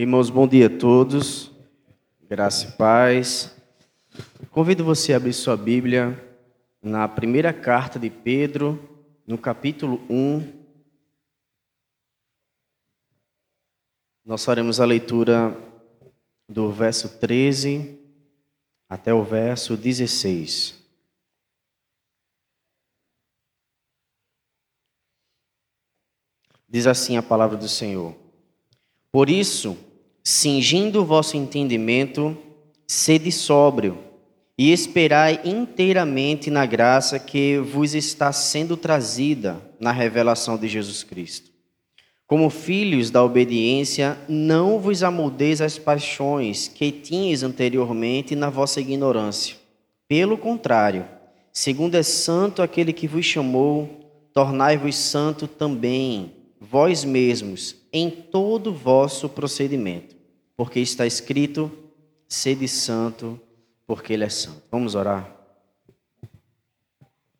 Irmãos, bom dia a todos. Graça e paz. Convido você a abrir sua Bíblia na primeira carta de Pedro, no capítulo 1. Nós faremos a leitura do verso 13 até o verso 16. Diz assim a palavra do Senhor: Por isso, cingindo o vosso entendimento, sede sóbrio e esperai inteiramente na graça que vos está sendo trazida na revelação de Jesus Cristo. Como filhos da obediência, não vos amoldeis as paixões que tinhas anteriormente na vossa ignorância. Pelo contrário, segundo é santo aquele que vos chamou, tornai-vos santo também, vós mesmos, em todo vosso procedimento porque está escrito: sede santo, porque Ele é santo. Vamos orar.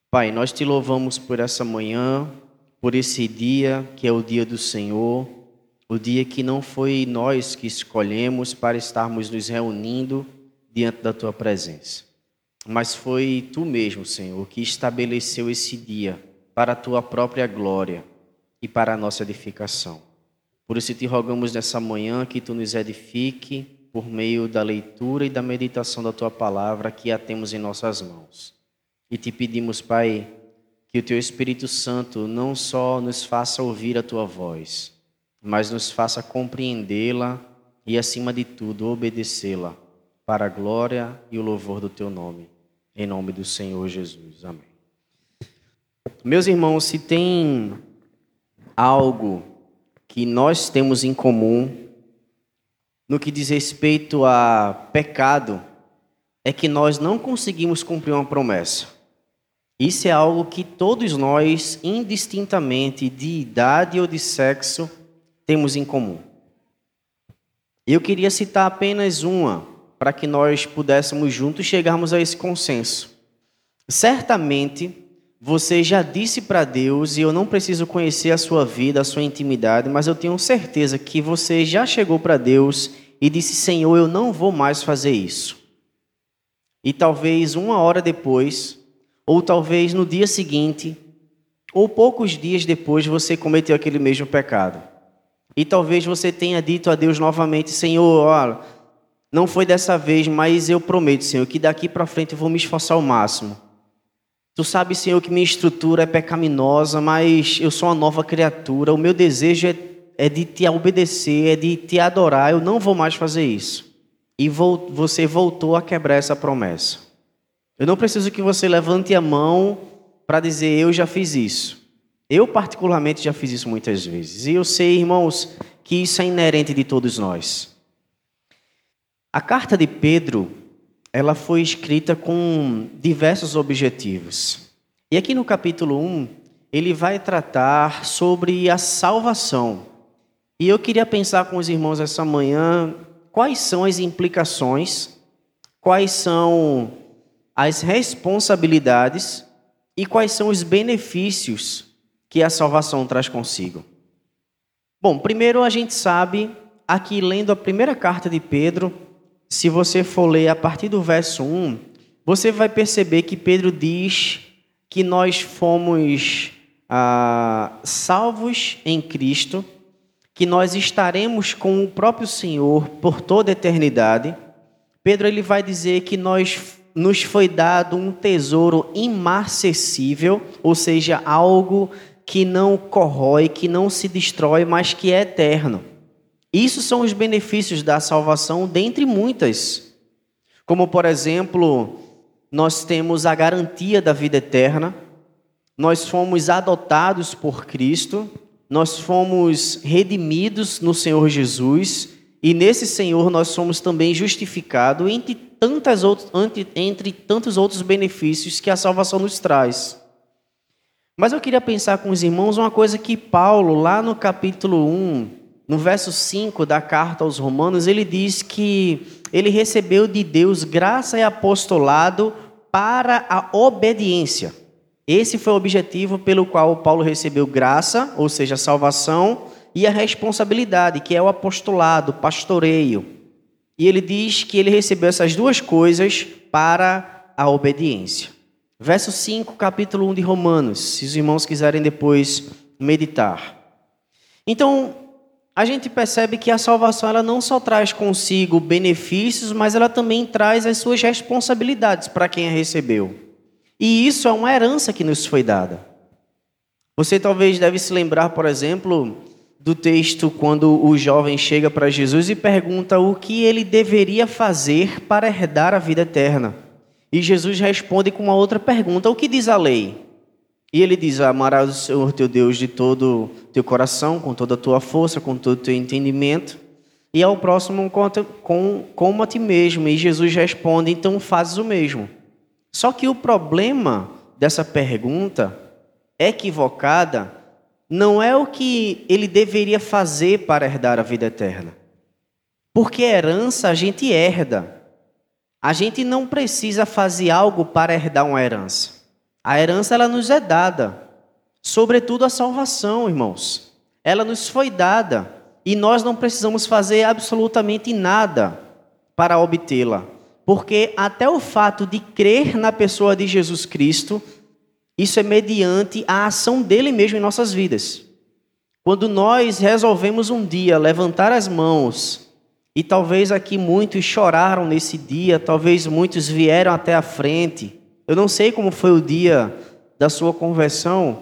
Pai, nós te louvamos por essa manhã, por esse dia que é o dia do Senhor, o dia que não foi nós que escolhemos para estarmos nos reunindo diante da tua presença, mas foi tu mesmo, Senhor, que estabeleceu esse dia para a tua própria glória e para a nossa edificação. Por isso te rogamos nessa manhã que tu nos edifique por meio da leitura e da meditação da tua palavra que a temos em nossas mãos. E te pedimos, Pai, que o teu Espírito Santo não só nos faça ouvir a tua voz, mas nos faça compreendê-la e, acima de tudo, obedecê-la para a glória e o louvor do teu nome. Em nome do Senhor Jesus. Amém. Meus irmãos, se tem algo que nós temos em comum no que diz respeito a pecado é que nós não conseguimos cumprir uma promessa. Isso é algo que todos nós, indistintamente de idade ou de sexo, temos em comum. Eu queria citar apenas uma, para que nós pudéssemos juntos chegarmos a esse consenso. Certamente, você já disse para Deus, e eu não preciso conhecer a sua vida, a sua intimidade, mas eu tenho certeza que você já chegou para Deus e disse: Senhor, eu não vou mais fazer isso. E talvez uma hora depois, ou talvez no dia seguinte, ou poucos dias depois, você cometeu aquele mesmo pecado. E talvez você tenha dito a Deus novamente: Senhor, olha, não foi dessa vez, mas eu prometo, Senhor, que daqui para frente eu vou me esforçar ao máximo Tu sabes, Senhor, que minha estrutura é pecaminosa, mas eu sou uma nova criatura. O meu desejo é, é de te obedecer, é de te adorar. Eu não vou mais fazer isso. E vou, você voltou a quebrar essa promessa. Eu não preciso que você levante a mão para dizer eu já fiz isso. Eu, particularmente, já fiz isso muitas vezes. E eu sei, irmãos, que isso é inerente de todos nós. A carta de Pedro ela foi escrita com diversos objetivos. E aqui no capítulo 1, ele vai tratar sobre a salvação. E eu queria pensar com os irmãos essa manhã quais são as implicações, quais são as responsabilidades e quais são os benefícios que a salvação traz consigo. Bom, primeiro a gente sabe, aqui lendo a primeira carta de Pedro, se você for ler a partir do verso 1, você vai perceber que Pedro diz que nós fomos ah, salvos em Cristo, que nós estaremos com o próprio Senhor por toda a eternidade. Pedro ele vai dizer que nós nos foi dado um tesouro imarcessível, ou seja, algo que não corrói, que não se destrói, mas que é eterno. Isso são os benefícios da salvação, dentre muitas. Como, por exemplo, nós temos a garantia da vida eterna, nós fomos adotados por Cristo, nós fomos redimidos no Senhor Jesus, e nesse Senhor nós somos também justificados entre, tantas entre, entre tantos outros benefícios que a salvação nos traz. Mas eu queria pensar com os irmãos uma coisa que Paulo, lá no capítulo 1, no verso 5 da carta aos Romanos, ele diz que ele recebeu de Deus graça e apostolado para a obediência. Esse foi o objetivo pelo qual Paulo recebeu graça, ou seja, salvação, e a responsabilidade, que é o apostolado, pastoreio. E ele diz que ele recebeu essas duas coisas para a obediência. Verso 5, capítulo 1 de Romanos, se os irmãos quiserem depois meditar. Então, a gente percebe que a salvação ela não só traz consigo benefícios, mas ela também traz as suas responsabilidades para quem a recebeu. E isso é uma herança que nos foi dada. Você talvez deve se lembrar, por exemplo, do texto quando o jovem chega para Jesus e pergunta o que ele deveria fazer para herdar a vida eterna. E Jesus responde com uma outra pergunta: O que diz a lei? E ele diz: Amarás o Senhor teu Deus de todo teu coração, com toda a tua força, com todo o teu entendimento, e ao próximo com, como a ti mesmo. E Jesus responde: Então fazes o mesmo. Só que o problema dessa pergunta equivocada não é o que ele deveria fazer para herdar a vida eterna. Porque herança a gente herda. A gente não precisa fazer algo para herdar uma herança. A herança ela nos é dada, sobretudo a salvação, irmãos. Ela nos foi dada e nós não precisamos fazer absolutamente nada para obtê-la, porque até o fato de crer na pessoa de Jesus Cristo, isso é mediante a ação dele mesmo em nossas vidas. Quando nós resolvemos um dia levantar as mãos, e talvez aqui muitos choraram nesse dia, talvez muitos vieram até a frente, eu não sei como foi o dia da sua conversão.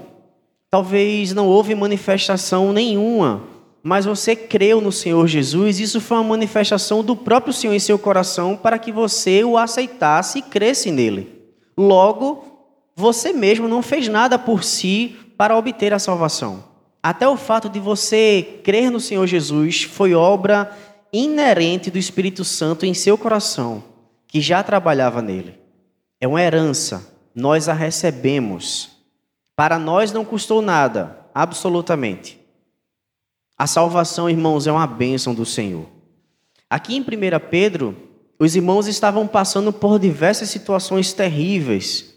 Talvez não houve manifestação nenhuma, mas você creu no Senhor Jesus. Isso foi uma manifestação do próprio Senhor em seu coração para que você o aceitasse e cresce nele. Logo, você mesmo não fez nada por si para obter a salvação. Até o fato de você crer no Senhor Jesus foi obra inerente do Espírito Santo em seu coração, que já trabalhava nele. É uma herança, nós a recebemos. Para nós não custou nada, absolutamente. A salvação, irmãos, é uma bênção do Senhor. Aqui em 1 Pedro, os irmãos estavam passando por diversas situações terríveis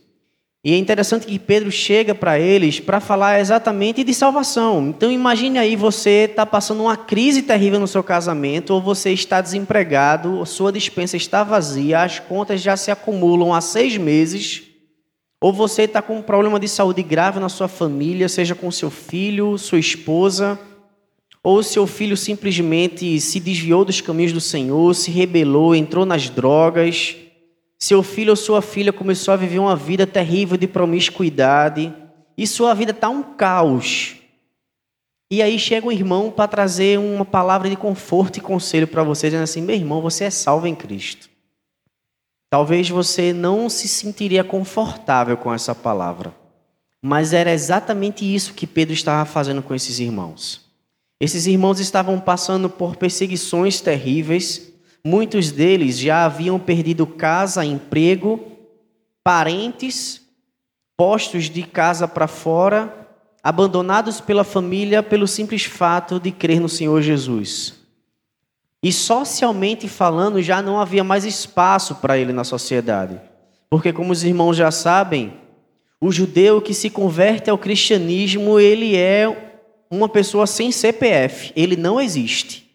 e é interessante que Pedro chega para eles para falar exatamente de salvação. Então imagine aí você está passando uma crise terrível no seu casamento, ou você está desempregado, sua dispensa está vazia, as contas já se acumulam há seis meses, ou você está com um problema de saúde grave na sua família, seja com seu filho, sua esposa, ou seu filho simplesmente se desviou dos caminhos do Senhor, se rebelou, entrou nas drogas seu filho ou sua filha começou a viver uma vida terrível de promiscuidade e sua vida está um caos. E aí chega um irmão para trazer uma palavra de conforto e conselho para você, dizendo assim: meu irmão, você é salvo em Cristo. Talvez você não se sentiria confortável com essa palavra, mas era exatamente isso que Pedro estava fazendo com esses irmãos. Esses irmãos estavam passando por perseguições terríveis, Muitos deles já haviam perdido casa, emprego, parentes, postos de casa para fora, abandonados pela família pelo simples fato de crer no Senhor Jesus. E socialmente falando, já não havia mais espaço para ele na sociedade. Porque, como os irmãos já sabem, o judeu que se converte ao cristianismo, ele é uma pessoa sem CPF, ele não existe.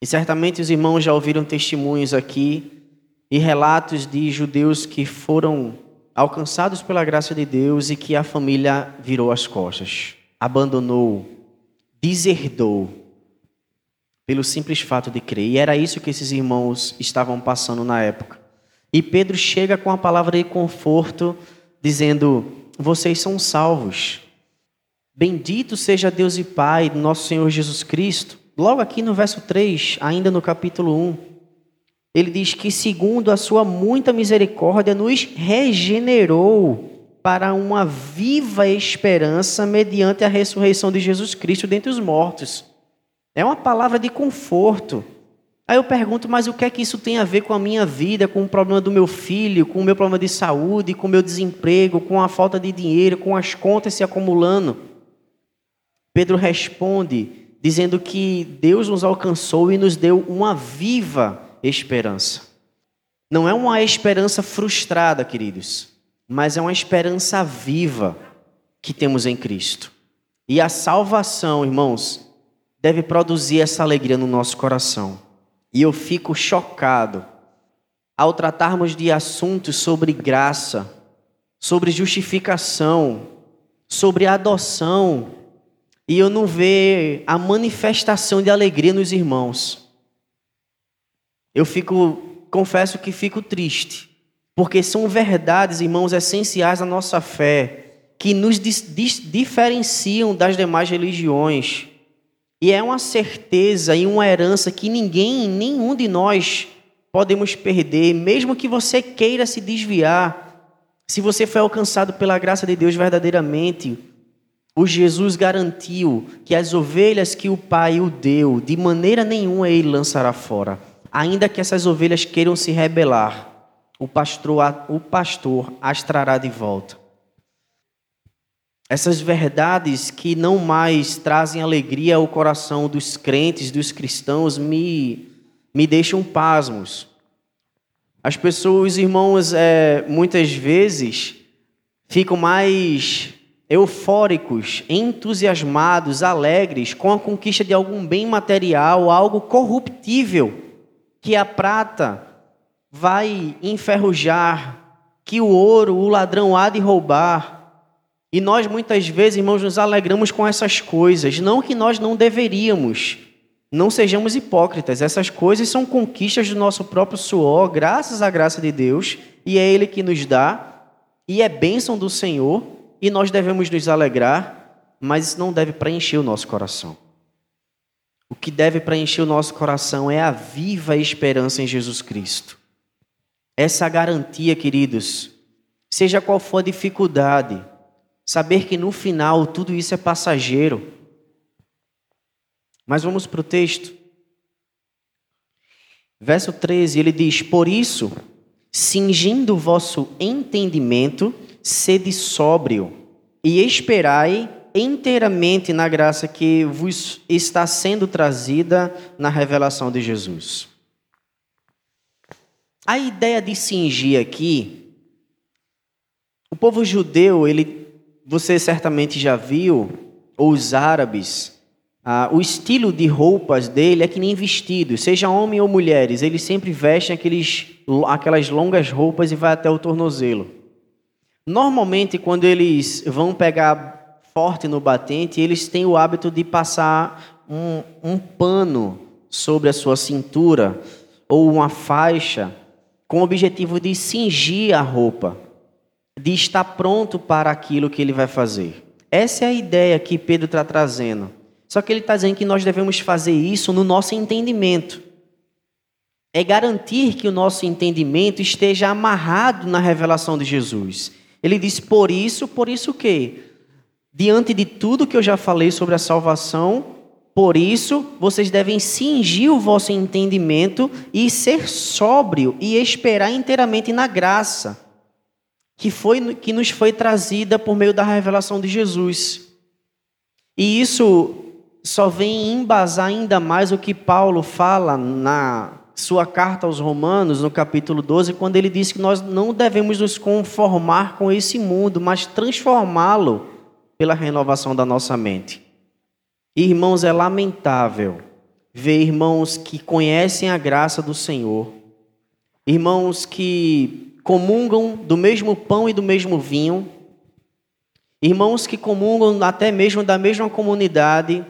E certamente os irmãos já ouviram testemunhos aqui e relatos de judeus que foram alcançados pela graça de Deus e que a família virou as costas, abandonou, deserdou, pelo simples fato de crer. E era isso que esses irmãos estavam passando na época. E Pedro chega com a palavra de conforto, dizendo: Vocês são salvos. Bendito seja Deus e Pai nosso Senhor Jesus Cristo logo aqui no verso 3, ainda no capítulo 1, ele diz que, segundo a sua muita misericórdia, nos regenerou para uma viva esperança mediante a ressurreição de Jesus Cristo dentre os mortos. É uma palavra de conforto. Aí eu pergunto, mas o que é que isso tem a ver com a minha vida, com o problema do meu filho, com o meu problema de saúde, com o meu desemprego, com a falta de dinheiro, com as contas se acumulando? Pedro responde dizendo que Deus nos alcançou e nos deu uma viva esperança. Não é uma esperança frustrada, queridos, mas é uma esperança viva que temos em Cristo. E a salvação, irmãos, deve produzir essa alegria no nosso coração. E eu fico chocado ao tratarmos de assuntos sobre graça, sobre justificação, sobre adoção, e eu não ver a manifestação de alegria nos irmãos. Eu fico, confesso que fico triste, porque são verdades, irmãos, essenciais da nossa fé, que nos diferenciam das demais religiões. E é uma certeza e uma herança que ninguém, nenhum de nós podemos perder, mesmo que você queira se desviar. Se você foi alcançado pela graça de Deus verdadeiramente, o Jesus garantiu que as ovelhas que o Pai o deu, de maneira nenhuma ele lançará fora. Ainda que essas ovelhas queiram se rebelar, o pastor, o pastor as trará de volta. Essas verdades que não mais trazem alegria ao coração dos crentes, dos cristãos, me, me deixam pasmos. As pessoas, irmãos, é, muitas vezes ficam mais eufóricos, entusiasmados, alegres com a conquista de algum bem material, algo corruptível, que a prata vai enferrujar, que o ouro o ladrão há de roubar. E nós muitas vezes, irmãos, nos alegramos com essas coisas, não que nós não deveríamos. Não sejamos hipócritas, essas coisas são conquistas do nosso próprio suor, graças à graça de Deus, e é Ele que nos dá, e é bênção do Senhor, e nós devemos nos alegrar, mas isso não deve preencher o nosso coração. O que deve preencher o nosso coração é a viva esperança em Jesus Cristo. Essa garantia, queridos, seja qual for a dificuldade, Saber que no final tudo isso é passageiro. Mas vamos para o texto. Verso 13, ele diz: Por isso, cingindo o vosso entendimento, sede sóbrio e esperai inteiramente na graça que vos está sendo trazida na revelação de Jesus. A ideia de cingir aqui, o povo judeu, ele você certamente já viu, os árabes, ah, o estilo de roupas dele é que nem vestido, seja homem ou mulheres, eles sempre vestem aqueles, aquelas longas roupas e vai até o tornozelo. Normalmente, quando eles vão pegar forte no batente, eles têm o hábito de passar um, um pano sobre a sua cintura ou uma faixa com o objetivo de cingir a roupa de estar pronto para aquilo que ele vai fazer. Essa é a ideia que Pedro está trazendo. Só que ele está dizendo que nós devemos fazer isso no nosso entendimento. É garantir que o nosso entendimento esteja amarrado na revelação de Jesus. Ele diz: por isso, por isso o quê? Diante de tudo que eu já falei sobre a salvação, por isso vocês devem cingir o vosso entendimento e ser sóbrio e esperar inteiramente na graça que, foi, que nos foi trazida por meio da revelação de Jesus. E isso só vem embasar ainda mais o que Paulo fala na sua carta aos Romanos, no capítulo 12, quando ele diz que nós não devemos nos conformar com esse mundo, mas transformá-lo pela renovação da nossa mente. Irmãos, é lamentável ver irmãos que conhecem a graça do Senhor, irmãos que comungam do mesmo pão e do mesmo vinho, irmãos que comungam até mesmo da mesma comunidade,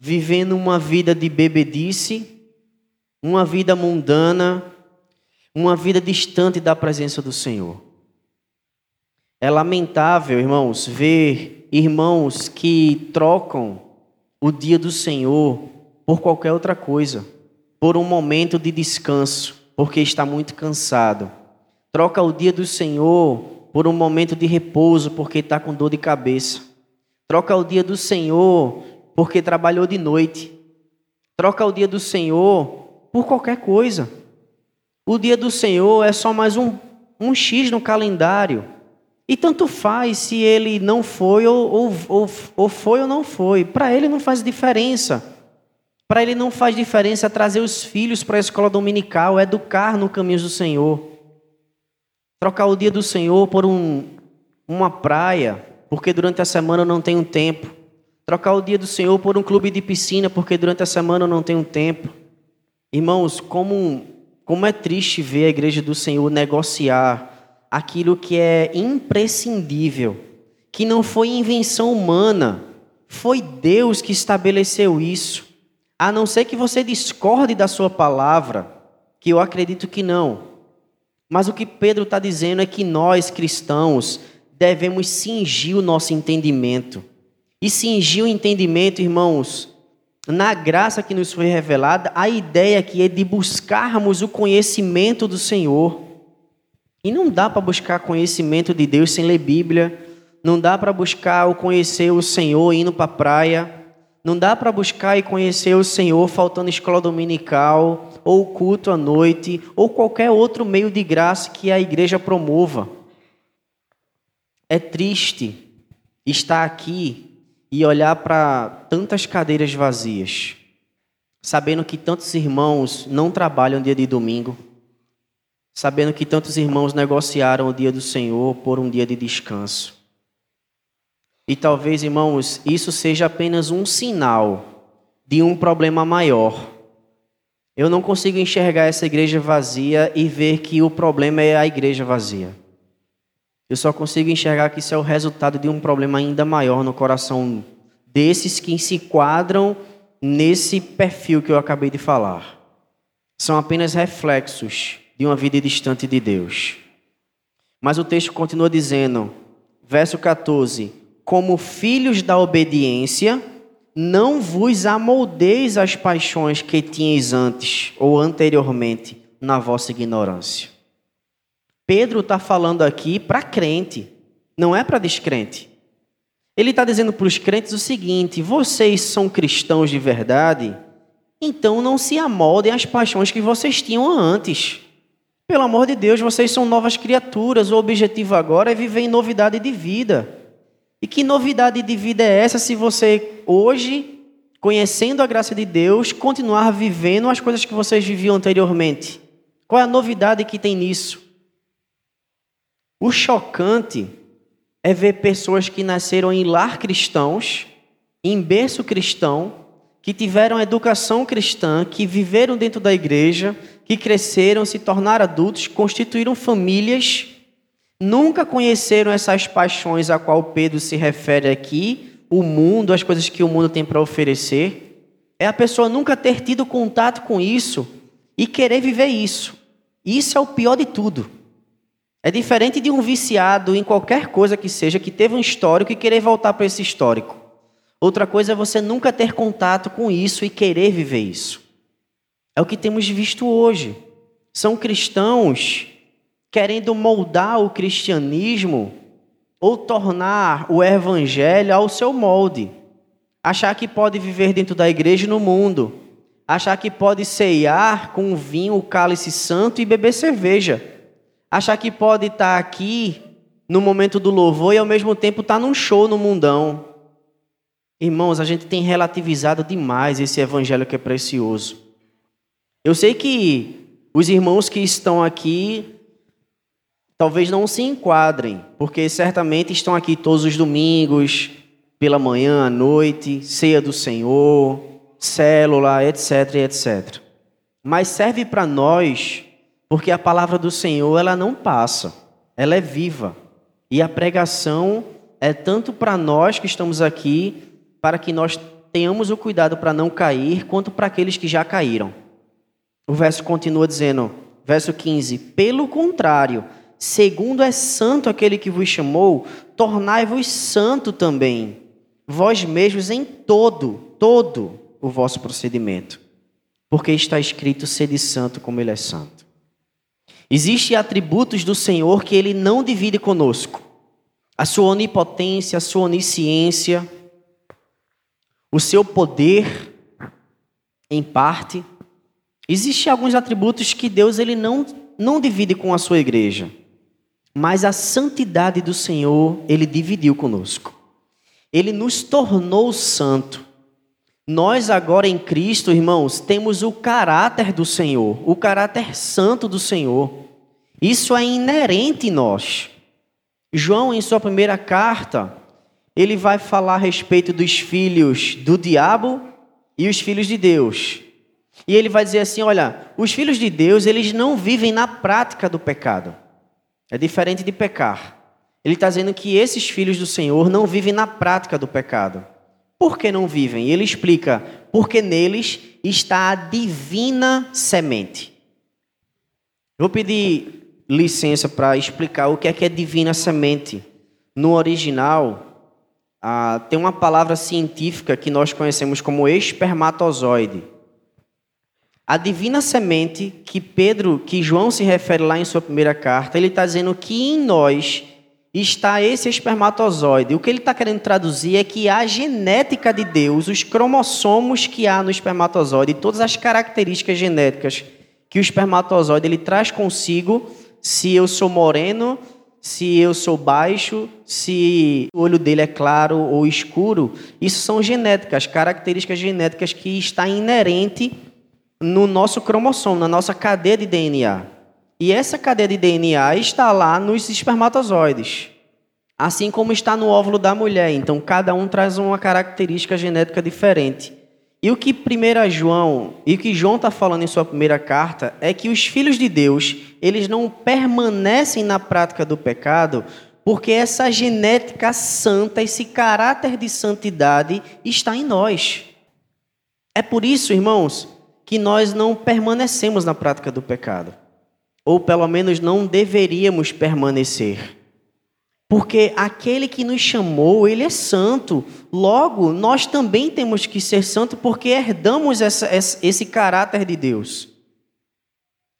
vivendo uma vida de bebedice, uma vida mundana, uma vida distante da presença do Senhor. É lamentável, irmãos, ver irmãos que trocam o dia do Senhor por qualquer outra coisa, por um momento de descanso, porque está muito cansado Troca o dia do Senhor por um momento de repouso porque está com dor de cabeça. Troca o dia do Senhor porque trabalhou de noite. Troca o dia do Senhor por qualquer coisa. O dia do Senhor é só mais um, um X no calendário. E tanto faz se ele não foi ou, ou, ou, ou foi ou não foi. Para ele não faz diferença. Para ele não faz diferença trazer os filhos para a escola dominical, educar no caminho do Senhor. Trocar o dia do Senhor por um, uma praia, porque durante a semana eu não tenho tempo. trocar o dia do Senhor por um clube de piscina, porque durante a semana eu não tenho tempo. Irmãos, como, como é triste ver a igreja do Senhor negociar aquilo que é imprescindível, que não foi invenção humana, foi Deus que estabeleceu isso. A não ser que você discorde da sua palavra, que eu acredito que não. Mas o que Pedro está dizendo é que nós, cristãos, devemos cingir o nosso entendimento. E cingir o entendimento, irmãos, na graça que nos foi revelada, a ideia aqui é de buscarmos o conhecimento do Senhor. E não dá para buscar conhecimento de Deus sem ler Bíblia. Não dá para buscar o conhecer o Senhor indo para a praia. Não dá para buscar e conhecer o Senhor faltando escola dominical, ou culto à noite, ou qualquer outro meio de graça que a igreja promova. É triste estar aqui e olhar para tantas cadeiras vazias, sabendo que tantos irmãos não trabalham dia de domingo, sabendo que tantos irmãos negociaram o dia do Senhor por um dia de descanso. E talvez, irmãos, isso seja apenas um sinal de um problema maior. Eu não consigo enxergar essa igreja vazia e ver que o problema é a igreja vazia. Eu só consigo enxergar que isso é o resultado de um problema ainda maior no coração desses que se enquadram nesse perfil que eu acabei de falar. São apenas reflexos de uma vida distante de Deus. Mas o texto continua dizendo, verso 14: Como filhos da obediência, não vos amoldeis às paixões que tinhais antes ou anteriormente na vossa ignorância. Pedro está falando aqui para crente, não é para descrente. Ele está dizendo para os crentes o seguinte: vocês são cristãos de verdade, então não se amoldem às paixões que vocês tinham antes. Pelo amor de Deus, vocês são novas criaturas, o objetivo agora é viver em novidade de vida. E que novidade de vida é essa se você hoje, conhecendo a graça de Deus, continuar vivendo as coisas que vocês viviam anteriormente? Qual é a novidade que tem nisso? O chocante é ver pessoas que nasceram em lar cristãos, em berço cristão, que tiveram educação cristã, que viveram dentro da igreja, que cresceram, se tornaram adultos, constituíram famílias, nunca conheceram essas paixões a qual Pedro se refere aqui, o mundo, as coisas que o mundo tem para oferecer. É a pessoa nunca ter tido contato com isso e querer viver isso. Isso é o pior de tudo. É diferente de um viciado em qualquer coisa que seja, que teve um histórico e querer voltar para esse histórico. Outra coisa é você nunca ter contato com isso e querer viver isso. É o que temos visto hoje. São cristãos querendo moldar o cristianismo ou tornar o evangelho ao seu molde. Achar que pode viver dentro da igreja e no mundo. Achar que pode ceiar com vinho, o cálice santo e beber cerveja achar que pode estar aqui no momento do louvor e ao mesmo tempo estar num show no mundão. Irmãos, a gente tem relativizado demais esse evangelho que é precioso. Eu sei que os irmãos que estão aqui talvez não se enquadrem, porque certamente estão aqui todos os domingos, pela manhã, à noite, ceia do Senhor, célula, etc, etc. Mas serve para nós porque a palavra do Senhor, ela não passa, ela é viva. E a pregação é tanto para nós que estamos aqui, para que nós tenhamos o cuidado para não cair, quanto para aqueles que já caíram. O verso continua dizendo, verso 15: Pelo contrário, segundo é santo aquele que vos chamou, tornai-vos santo também, vós mesmos em todo, todo o vosso procedimento. Porque está escrito: sede santo como ele é santo. Existem atributos do Senhor que ele não divide conosco. A sua onipotência, a sua onisciência, o seu poder, em parte. Existem alguns atributos que Deus ele não, não divide com a sua igreja. Mas a santidade do Senhor, ele dividiu conosco. Ele nos tornou santo. Nós agora em Cristo, irmãos, temos o caráter do Senhor, o caráter santo do Senhor. Isso é inerente em nós. João, em sua primeira carta, ele vai falar a respeito dos filhos do diabo e os filhos de Deus. E ele vai dizer assim: olha, os filhos de Deus, eles não vivem na prática do pecado. É diferente de pecar. Ele está dizendo que esses filhos do Senhor não vivem na prática do pecado. Por que não vivem? Ele explica: porque neles está a divina semente. Vou pedir licença para explicar o que é que é divina semente. No original, ah, tem uma palavra científica que nós conhecemos como espermatozoide. A divina semente que Pedro, que João se refere lá em sua primeira carta, ele está dizendo que em nós está esse espermatozoide. O que ele está querendo traduzir é que a genética de Deus, os cromossomos que há no espermatozoide, todas as características genéticas que o espermatozoide ele traz consigo, se eu sou moreno, se eu sou baixo, se o olho dele é claro ou escuro, isso são genéticas, características genéticas que está inerente no nosso cromossomo, na nossa cadeia de DNA. E essa cadeia de DNA está lá nos espermatozoides, assim como está no óvulo da mulher. Então, cada um traz uma característica genética diferente. E o que 1 João, e o que João está falando em sua primeira carta, é que os filhos de Deus, eles não permanecem na prática do pecado, porque essa genética santa, esse caráter de santidade está em nós. É por isso, irmãos, que nós não permanecemos na prática do pecado ou pelo menos não deveríamos permanecer. Porque aquele que nos chamou, ele é santo. Logo, nós também temos que ser santo porque herdamos essa, esse caráter de Deus.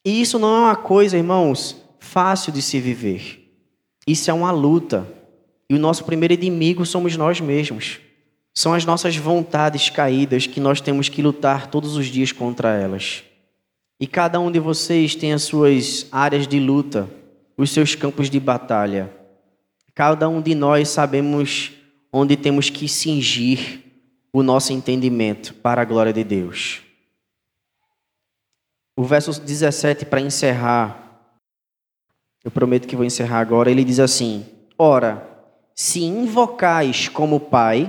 E isso não é uma coisa, irmãos, fácil de se viver. Isso é uma luta. E o nosso primeiro inimigo somos nós mesmos. São as nossas vontades caídas que nós temos que lutar todos os dias contra elas. E cada um de vocês tem as suas áreas de luta, os seus campos de batalha. Cada um de nós sabemos onde temos que cingir o nosso entendimento para a glória de Deus. O verso 17, para encerrar, eu prometo que vou encerrar agora, ele diz assim: Ora, se invocais como Pai,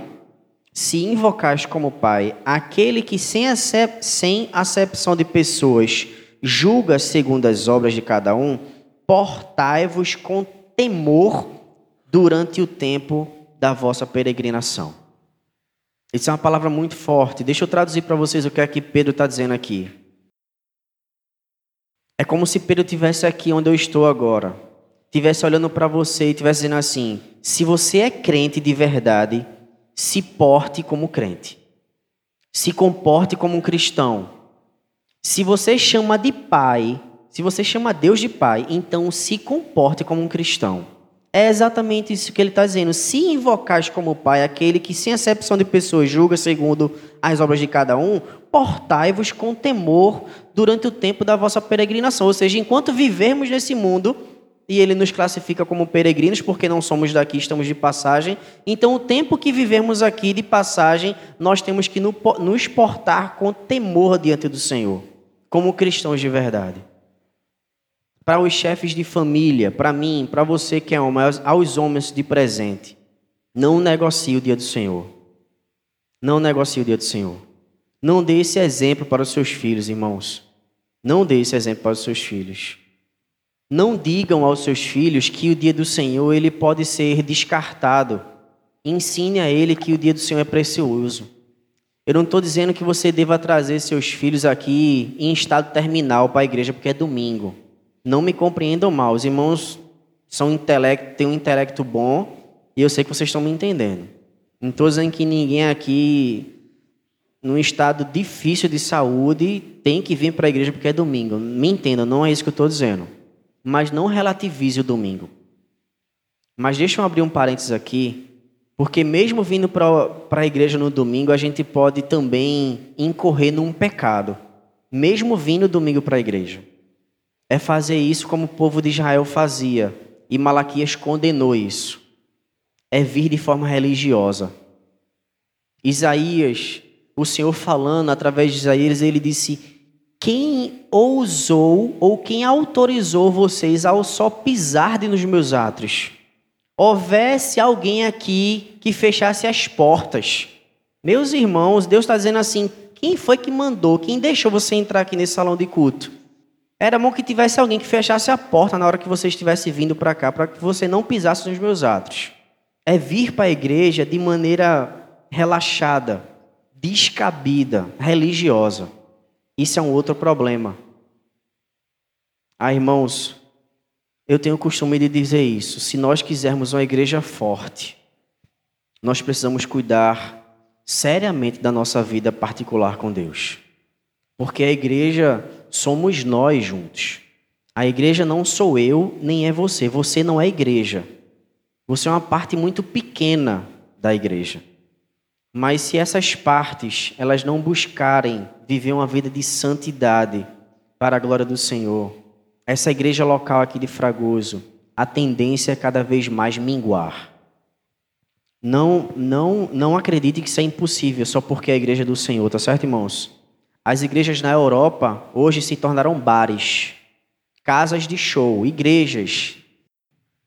se invocais como Pai aquele que, sem, acep sem acepção de pessoas, julga segundo as obras de cada um, portai-vos com temor durante o tempo da vossa peregrinação. Isso é uma palavra muito forte. Deixa eu traduzir para vocês o que é que Pedro está dizendo aqui. É como se Pedro estivesse aqui onde eu estou agora, estivesse olhando para você e estivesse dizendo assim: se você é crente de verdade, se porte como crente. Se comporte como um cristão. Se você chama de pai, se você chama Deus de pai, então se comporte como um cristão. É exatamente isso que ele está dizendo. Se invocais como pai aquele que, sem acepção de pessoas, julga segundo as obras de cada um, portai-vos com temor durante o tempo da vossa peregrinação. Ou seja, enquanto vivermos nesse mundo, e ele nos classifica como peregrinos, porque não somos daqui, estamos de passagem. Então, o tempo que vivemos aqui de passagem, nós temos que nos portar com temor diante do Senhor, como cristãos de verdade. Para os chefes de família, para mim, para você que é homem, aos homens de presente, não negocie o dia do Senhor. Não negocie o dia do Senhor. Não dê esse exemplo para os seus filhos, irmãos. Não dê esse exemplo para os seus filhos. Não digam aos seus filhos que o dia do Senhor ele pode ser descartado. Ensine a ele que o dia do Senhor é precioso. Eu não estou dizendo que você deva trazer seus filhos aqui em estado terminal para a igreja porque é domingo. Não me compreendam mal. Os irmãos são intelecto, têm um intelecto bom e eu sei que vocês estão me entendendo. Não estou dizendo que ninguém aqui, num estado difícil de saúde, tem que vir para a igreja porque é domingo. Me entendam, não é isso que eu estou dizendo mas não relativize o domingo. Mas deixa eu abrir um parênteses aqui, porque mesmo vindo para a igreja no domingo, a gente pode também incorrer num pecado, mesmo vindo domingo para a igreja. É fazer isso como o povo de Israel fazia, e Malaquias condenou isso. É vir de forma religiosa. Isaías, o Senhor falando através de Isaías, ele disse: quem ousou ou quem autorizou vocês ao só pisar nos meus átrios? Houvesse alguém aqui que fechasse as portas. Meus irmãos, Deus está dizendo assim: quem foi que mandou, quem deixou você entrar aqui nesse salão de culto? Era bom que tivesse alguém que fechasse a porta na hora que você estivesse vindo para cá, para que você não pisasse nos meus atos. É vir para a igreja de maneira relaxada, descabida, religiosa. Isso é um outro problema. Ah, irmãos, eu tenho o costume de dizer isso. Se nós quisermos uma igreja forte, nós precisamos cuidar seriamente da nossa vida particular com Deus. Porque a igreja somos nós juntos. A igreja não sou eu, nem é você. Você não é igreja. Você é uma parte muito pequena da igreja. Mas se essas partes, elas não buscarem viver uma vida de santidade para a glória do Senhor, essa igreja local aqui de Fragoso, a tendência é cada vez mais minguar. Não, não, não acredite que isso é impossível só porque é a igreja do Senhor, tá certo, irmãos? As igrejas na Europa hoje se tornaram bares, casas de show, igrejas,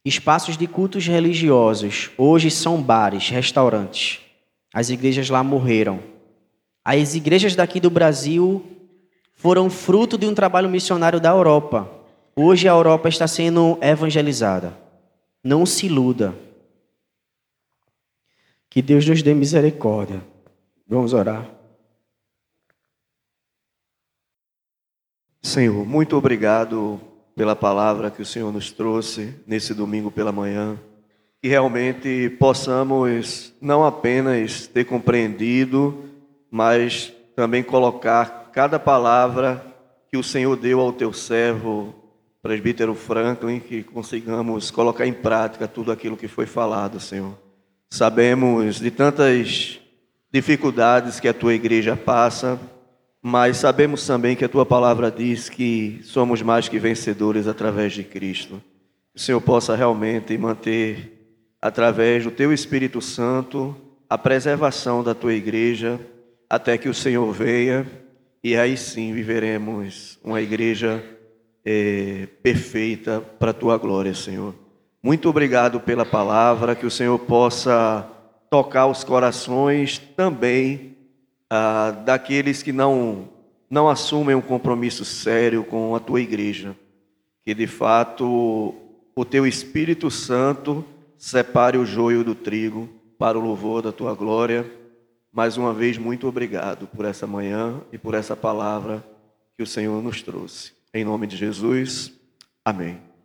espaços de cultos religiosos. Hoje são bares, restaurantes. As igrejas lá morreram. As igrejas daqui do Brasil foram fruto de um trabalho missionário da Europa. Hoje a Europa está sendo evangelizada. Não se iluda. Que Deus nos dê misericórdia. Vamos orar. Senhor, muito obrigado pela palavra que o Senhor nos trouxe nesse domingo pela manhã. Que realmente possamos não apenas ter compreendido, mas também colocar cada palavra que o Senhor deu ao teu servo, presbítero Franklin, que consigamos colocar em prática tudo aquilo que foi falado, Senhor. Sabemos de tantas dificuldades que a tua igreja passa, mas sabemos também que a tua palavra diz que somos mais que vencedores através de Cristo. Que o Senhor possa realmente manter, através do teu Espírito Santo, a preservação da tua igreja, até que o Senhor venha, e aí sim viveremos uma igreja é, perfeita para a tua glória, Senhor. Muito obrigado pela palavra, que o Senhor possa tocar os corações também ah, daqueles que não, não assumem um compromisso sério com a tua igreja. Que de fato o teu Espírito Santo separe o joio do trigo para o louvor da tua glória. Mais uma vez, muito obrigado por essa manhã e por essa palavra que o Senhor nos trouxe. Em nome de Jesus, amém.